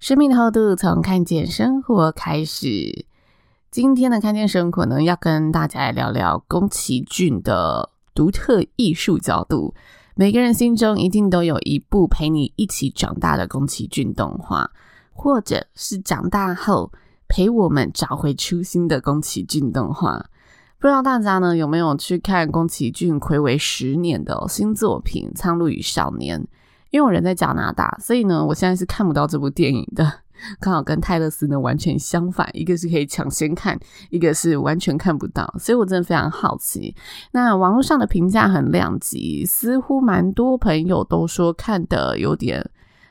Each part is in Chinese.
生命的厚度从看见生活开始。今天的看见生活呢，要跟大家来聊聊宫崎骏的独特艺术角度。每个人心中一定都有一部陪你一起长大的宫崎骏动画，或者是长大后陪我们找回初心的宫崎骏动画。不知道大家呢有没有去看宫崎骏睽违十年的新作品《苍鹭与少年》？因为我人在加拿大，所以呢，我现在是看不到这部电影的。刚好跟泰勒斯呢完全相反，一个是可以抢先看，一个是完全看不到。所以我真的非常好奇。那网络上的评价很两极，似乎蛮多朋友都说看的有点。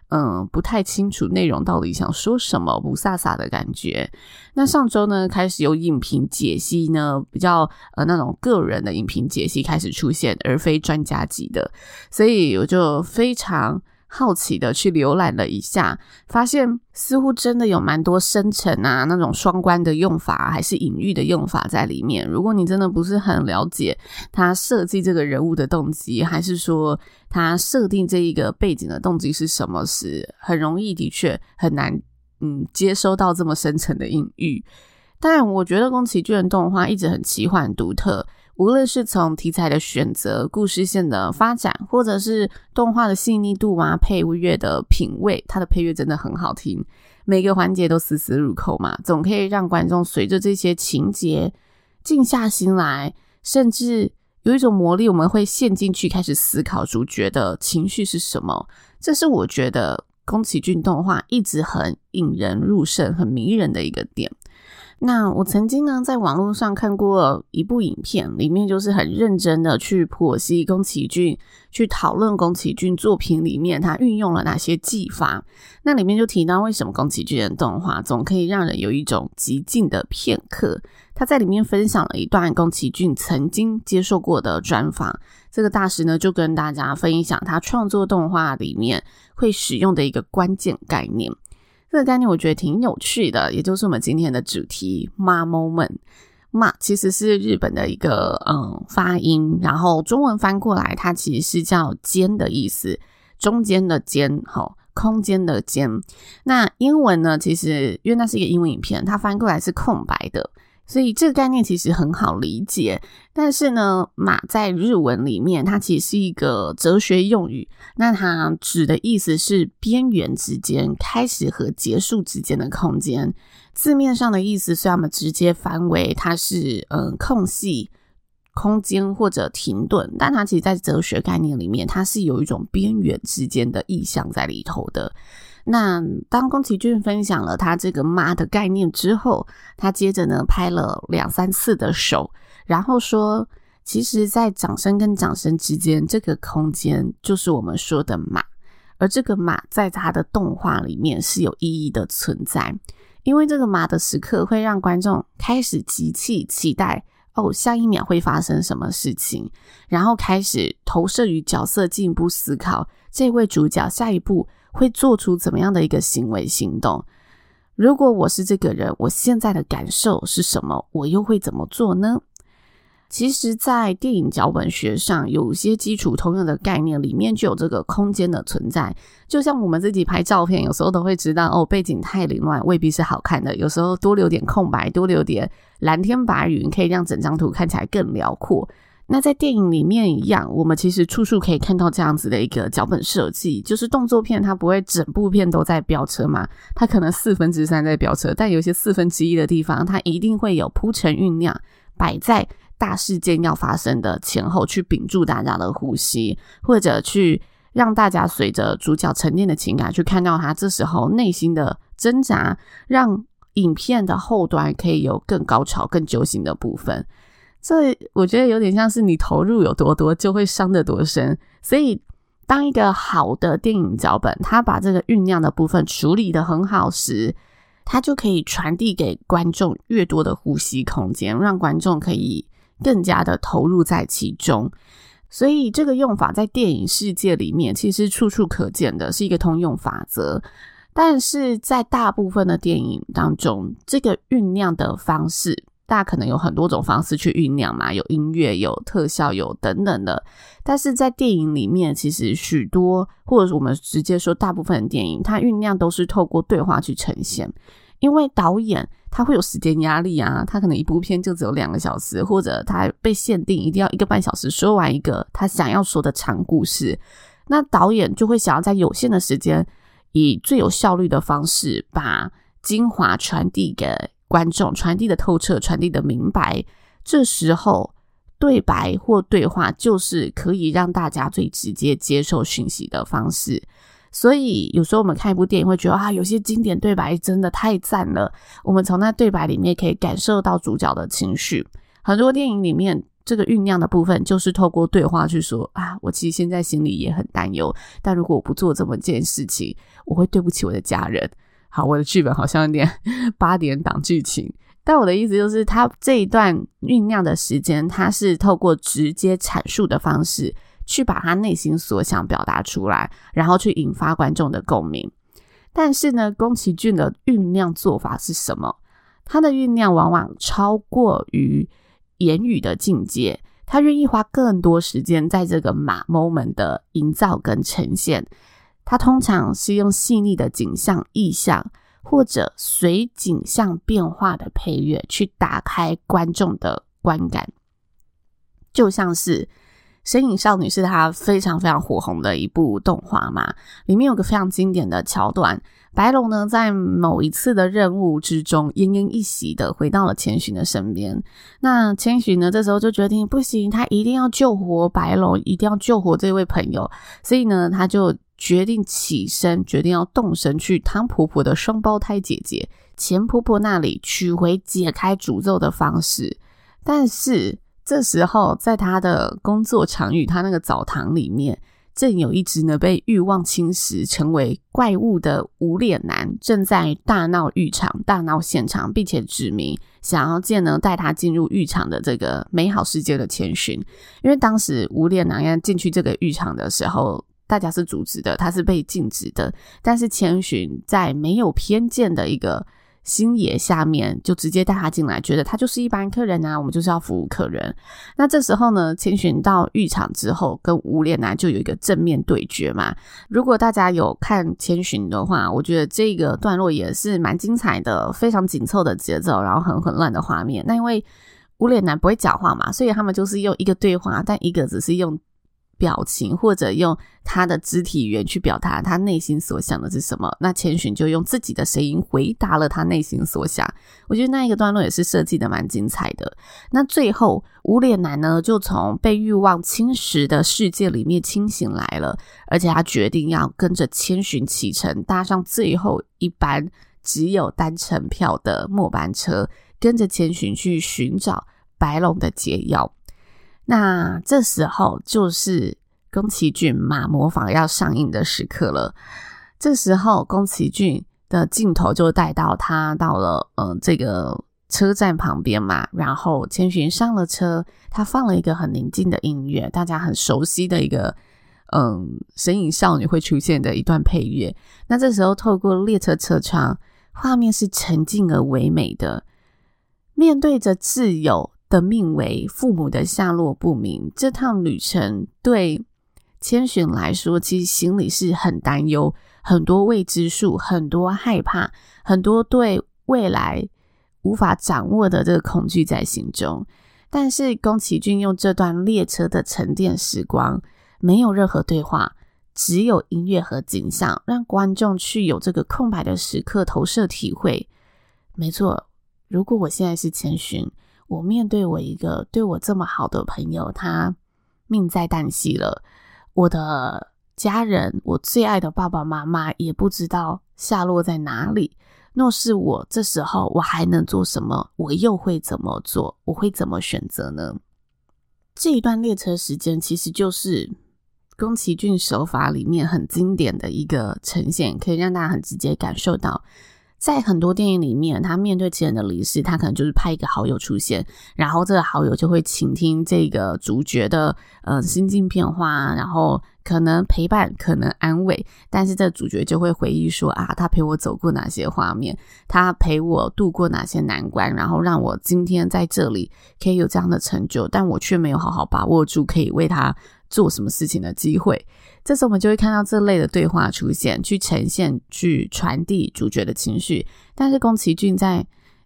嗯，不太清楚内容到底想说什么，不飒飒的感觉。那上周呢，开始有影评解析呢，比较呃那种个人的影评解析开始出现，而非专家级的，所以我就非常。好奇的去浏览了一下，发现似乎真的有蛮多深层啊，那种双关的用法，还是隐喻的用法在里面。如果你真的不是很了解他设计这个人物的动机，还是说他设定这一个背景的动机是什么时，很容易的确很难嗯接收到这么深层的隐喻。但我觉得宫崎骏的动画一直很奇幻独特。无论是从题材的选择、故事线的发展，或者是动画的细腻度啊、配乐的品味，它的配乐真的很好听，每个环节都丝丝入扣嘛，总可以让观众随着这些情节静下心来，甚至有一种魔力，我们会陷进去，开始思考主角的情绪是什么。这是我觉得宫崎骏动画一直很引人入胜、很迷人的一个点。那我曾经呢，在网络上看过一部影片，里面就是很认真的去剖析宫崎骏，去讨论宫崎骏作品里面他运用了哪些技法。那里面就提到，为什么宫崎骏的动画总可以让人有一种极静的片刻。他在里面分享了一段宫崎骏曾经接受过的专访，这个大师呢就跟大家分享他创作动画里面会使用的一个关键概念。这个概念我觉得挺有趣的，也就是我们今天的主题 “ma moment”。ma 其实是日本的一个嗯发音，然后中文翻过来，它其实是叫“间”的意思，中间的间，好，空间的间。那英文呢，其实因为那是一个英文影片，它翻过来是空白的。所以这个概念其实很好理解，但是呢，马在日文里面它其实是一个哲学用语，那它指的意思是边缘之间、开始和结束之间的空间。字面上的意思是，我们直接翻为它是嗯空隙、空间或者停顿，但它其实在哲学概念里面，它是有一种边缘之间的意象在里头的。那当宫崎骏分享了他这个“妈”的概念之后，他接着呢拍了两三次的手，然后说，其实，在掌声跟掌声之间，这个空间就是我们说的“妈”，而这个“妈”在他的动画里面是有意义的存在，因为这个“妈”的时刻会让观众开始集气期待，哦，下一秒会发生什么事情，然后开始投射于角色，进一步思考这位主角下一步。会做出怎么样的一个行为行动？如果我是这个人，我现在的感受是什么？我又会怎么做呢？其实，在电影脚本学上，有些基础通用的概念里面就有这个空间的存在。就像我们自己拍照片，有时候都会知道哦，背景太凌乱未必是好看的。有时候多留点空白，多留点蓝天白云，可以让整张图看起来更辽阔。那在电影里面一样，我们其实处处可以看到这样子的一个脚本设计，就是动作片它不会整部片都在飙车嘛，它可能四分之三在飙车，但有些四分之一的地方，它一定会有铺陈酝酿，摆在大事件要发生的前后，去屏住大家的呼吸，或者去让大家随着主角沉淀的情感，去看到他这时候内心的挣扎，让影片的后端可以有更高潮、更揪心的部分。这我觉得有点像是你投入有多多，就会伤得多深。所以，当一个好的电影脚本，它把这个酝酿的部分处理得很好时，它就可以传递给观众越多的呼吸空间，让观众可以更加的投入在其中。所以，这个用法在电影世界里面其实处处可见的，是一个通用法则。但是在大部分的电影当中，这个酝酿的方式。大家可能有很多种方式去酝酿嘛，有音乐、有特效、有等等的。但是在电影里面，其实许多，或者我们直接说大部分的电影，它酝酿都是透过对话去呈现。因为导演他会有时间压力啊，他可能一部片就只有两个小时，或者他被限定一定要一个半小时说完一个他想要说的长故事。那导演就会想要在有限的时间，以最有效率的方式把精华传递给。观众传递的透彻，传递的明白，这时候对白或对话就是可以让大家最直接接受讯息的方式。所以有时候我们看一部电影会觉得啊，有些经典对白真的太赞了，我们从那对白里面可以感受到主角的情绪。很多电影里面这个酝酿的部分就是透过对话去说啊，我其实现在心里也很担忧，但如果我不做这么件事情，我会对不起我的家人。好，我的剧本好像有点 八点档剧情，但我的意思就是，他这一段酝酿的时间，他是透过直接阐述的方式，去把他内心所想表达出来，然后去引发观众的共鸣。但是呢，宫崎骏的酝酿做法是什么？他的酝酿往往超过于言语的境界，他愿意花更多时间在这个马 moment 的营造跟呈现。它通常是用细腻的景象、意象，或者随景象变化的配乐，去打开观众的观感。就像是《神隐少女》是它非常非常火红的一部动画嘛，里面有个非常经典的桥段，白龙呢在某一次的任务之中，奄奄一息的回到了千寻的身边。那千寻呢这时候就决定不行，他一定要救活白龙，一定要救活这位朋友，所以呢他就。决定起身，决定要动身去汤婆婆的双胞胎姐姐钱婆婆那里取回解开诅咒的方式。但是这时候，在他的工作场域，他那个澡堂里面，正有一只呢被欲望侵蚀成为怪物的无脸男，正在大闹浴场、大闹现场，并且指明想要见呢带他进入浴场的这个美好世界的千寻。因为当时无脸男要进去这个浴场的时候。大家是阻止的，他是被禁止的。但是千寻在没有偏见的一个星爷下面，就直接带他进来，觉得他就是一般客人啊，我们就是要服务客人。那这时候呢，千寻到浴场之后，跟无脸男就有一个正面对决嘛。如果大家有看千寻的话，我觉得这个段落也是蛮精彩的，非常紧凑的节奏，然后很混乱的画面。那因为无脸男不会讲话嘛，所以他们就是用一个对话，但一个只是用。表情或者用他的肢体语言去表达他内心所想的是什么，那千寻就用自己的声音回答了他内心所想。我觉得那一个段落也是设计的蛮精彩的。那最后无脸男呢，就从被欲望侵蚀的世界里面清醒来了，而且他决定要跟着千寻启程，搭上最后一班只有单程票的末班车，跟着千寻去寻找白龙的解药。那这时候就是宫崎骏马模仿要上映的时刻了。这时候，宫崎骏的镜头就带到他到了嗯、这个车站旁边嘛，然后千寻上了车，他放了一个很宁静的音乐，大家很熟悉的一个嗯神隐少女会出现的一段配乐。那这时候，透过列车车窗，画面是沉静而唯美的，面对着挚友。的命为父母的下落不明，这趟旅程对千寻来说，其实心里是很担忧，很多未知数，很多害怕，很多对未来无法掌握的这个恐惧在心中。但是宫崎骏用这段列车的沉淀时光，没有任何对话，只有音乐和景象，让观众去有这个空白的时刻投射体会。没错，如果我现在是千寻，我面对我一个对我这么好的朋友，他命在旦夕了，我的家人，我最爱的爸爸妈妈也不知道下落在哪里。若是我这时候，我还能做什么？我又会怎么做？我会怎么选择呢？这一段列车时间其实就是宫崎骏手法里面很经典的一个呈现，可以让大家很直接感受到。在很多电影里面，他面对亲人的离世，他可能就是派一个好友出现，然后这个好友就会倾听这个主角的呃心境变化，然后可能陪伴，可能安慰，但是这主角就会回忆说啊，他陪我走过哪些画面，他陪我度过哪些难关，然后让我今天在这里可以有这样的成就，但我却没有好好把握住可以为他做什么事情的机会。这时候我们就会看到这类的对话出现，去呈现、去传递主角的情绪。但是宫崎骏在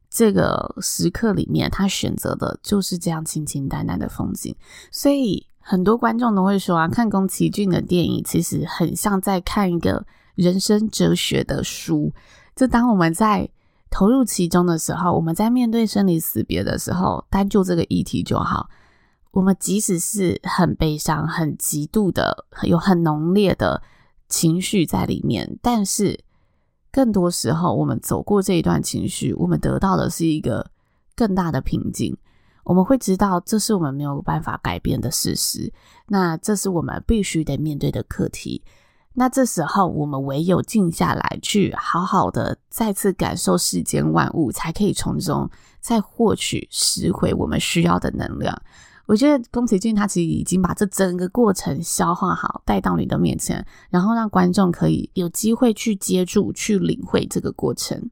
这个时刻里面，他选择的就是这样清清淡淡的风景。所以很多观众都会说啊，看宫崎骏的电影其实很像在看一个人生哲学的书。就当我们在投入其中的时候，我们在面对生离死别的时候，单就这个议题就好。我们即使是很悲伤、很极度的、有很浓烈的情绪在里面，但是更多时候，我们走过这一段情绪，我们得到的是一个更大的平静。我们会知道，这是我们没有办法改变的事实，那这是我们必须得面对的课题。那这时候，我们唯有静下来，去好好的再次感受世间万物，才可以从中再获取拾回我们需要的能量。我觉得宫崎骏他其实已经把这整个过程消化好，带到你的面前，然后让观众可以有机会去接触、去领会这个过程。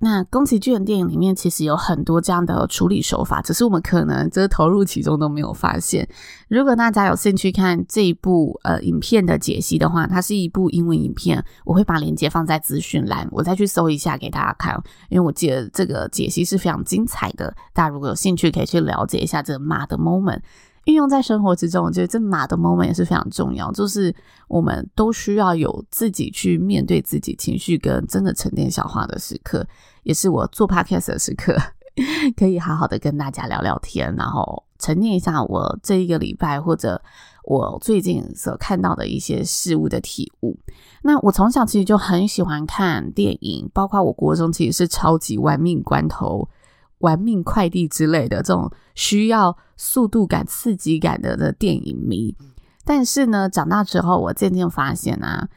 那宫崎骏的电影里面其实有很多这样的处理手法，只是我们可能这投入其中都没有发现。如果大家有兴趣看这一部呃影片的解析的话，它是一部英文影片，我会把链接放在资讯栏，我再去搜一下给大家看，因为我记得这个解析是非常精彩的。大家如果有兴趣，可以去了解一下这个马的 moment。运用在生活之中，我觉得这马的 moment 也是非常重要。就是我们都需要有自己去面对自己情绪跟真的沉淀消化的时刻，也是我做 podcast 的时刻，可以好好的跟大家聊聊天，然后沉淀一下我这一个礼拜或者我最近所看到的一些事物的体悟。那我从小其实就很喜欢看电影，包括我国中其实是超级玩命关头。玩命快递之类的这种需要速度感、刺激感的的电影迷，但是呢，长大之后我渐渐发现啊，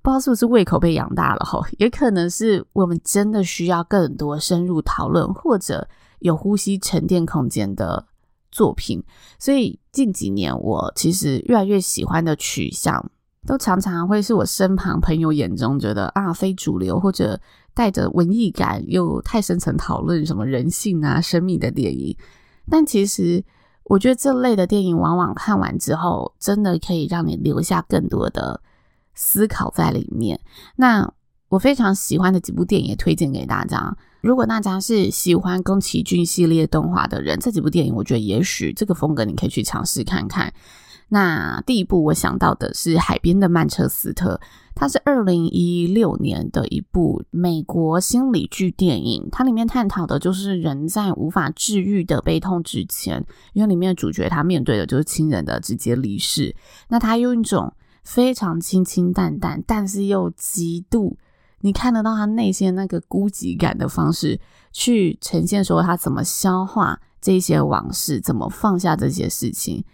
不知道是不是胃口被养大了吼，也可能是我们真的需要更多深入讨论或者有呼吸沉淀空间的作品。所以近几年我其实越来越喜欢的取向，都常常会是我身旁朋友眼中觉得啊非主流或者。带着文艺感又太深层讨论什么人性啊、生命的电影，但其实我觉得这类的电影往往看完之后，真的可以让你留下更多的思考在里面。那我非常喜欢的几部电影也推荐给大家。如果大家是喜欢宫崎骏系列动画的人，这几部电影我觉得也许这个风格你可以去尝试看看。那第一部我想到的是《海边的曼彻斯特》。它是二零一六年的一部美国心理剧电影，它里面探讨的就是人在无法治愈的悲痛之前，因为里面的主角他面对的就是亲人的直接离世，那他用一种非常清清淡淡，但是又极度你看得到他内心那个孤寂感的方式，去呈现说他怎么消化这些往事，怎么放下这些事情。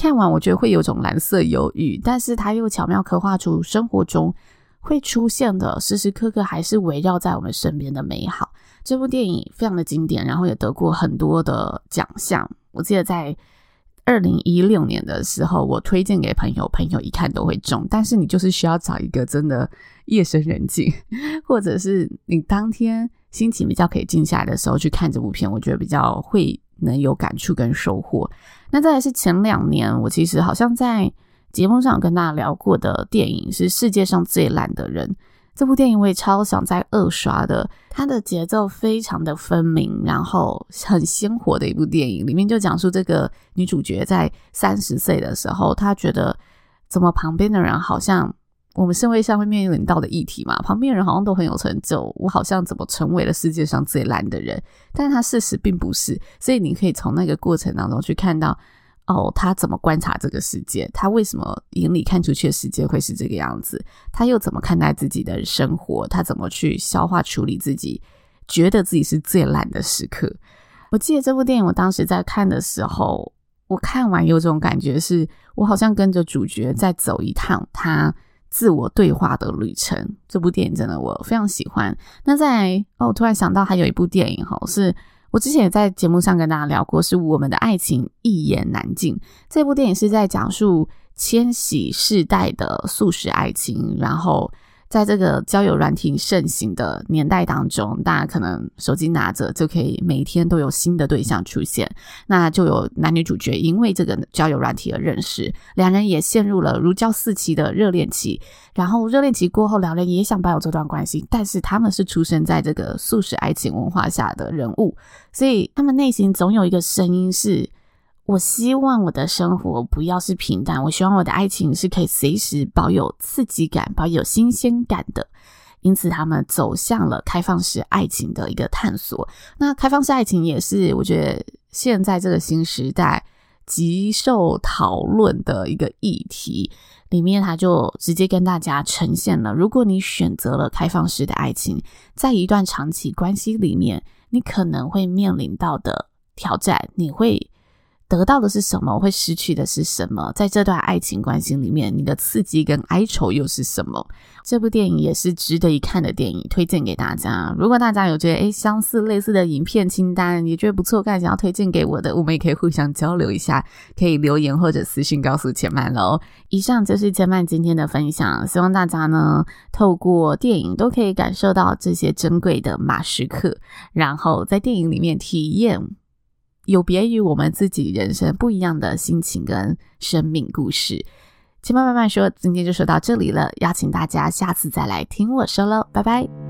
看完我觉得会有种蓝色忧郁，但是他又巧妙刻画出生活中会出现的时时刻刻还是围绕在我们身边的美好。这部电影非常的经典，然后也得过很多的奖项。我记得在二零一六年的时候，我推荐给朋友，朋友一看都会中。但是你就是需要找一个真的夜深人静，或者是你当天心情比较可以静下来的时候去看这部片，我觉得比较会。能有感触跟收获。那再来是前两年，我其实好像在节目上跟大家聊过的电影是《世界上最烂的人》。这部电影我也超想再二刷的，它的节奏非常的分明，然后很鲜活的一部电影。里面就讲述这个女主角在三十岁的时候，她觉得怎么旁边的人好像我们社会上会面临到的议题嘛，旁边人好像都很有成就，我好像怎么成为了世界上最烂的人？但是她事实并不是，所以你可以从那个过程当中去看到。哦，他怎么观察这个世界？他为什么眼里看出去的世界会是这个样子？他又怎么看待自己的生活？他怎么去消化处理自己觉得自己是最烂的时刻？我记得这部电影，我当时在看的时候，我看完有种感觉是，我好像跟着主角在走一趟他自我对话的旅程。这部电影真的我非常喜欢。那在哦，我突然想到还有一部电影哈，是。我之前也在节目上跟大家聊过，是我们的爱情一言难尽。这部电影是在讲述千禧世代的素食爱情，然后。在这个交友软体盛行的年代当中，大家可能手机拿着就可以每天都有新的对象出现，那就有男女主角因为这个交友软体而认识，两人也陷入了如胶似漆的热恋期。然后热恋期过后，两人也想保有这段关系，但是他们是出生在这个速食爱情文化下的人物，所以他们内心总有一个声音是。我希望我的生活不要是平淡，我希望我的爱情是可以随时保有刺激感、保有新鲜感的。因此，他们走向了开放式爱情的一个探索。那开放式爱情也是我觉得现在这个新时代极受讨论的一个议题。里面他就直接跟大家呈现了：如果你选择了开放式的爱情，在一段长期关系里面，你可能会面临到的挑战，你会。得到的是什么？会失去的是什么？在这段爱情关系里面，你的刺激跟哀愁又是什么？这部电影也是值得一看的电影，推荐给大家。如果大家有觉得诶相似类似的影片清单，也觉得不错，看想要推荐给我的，我们也可以互相交流一下，可以留言或者私信告诉千曼喽。以上就是千曼今天的分享，希望大家呢透过电影都可以感受到这些珍贵的马时刻，然后在电影里面体验。有别于我们自己人生不一样的心情跟生命故事，千曼慢慢说，今天就说到这里了，邀请大家下次再来听我说喽，拜拜。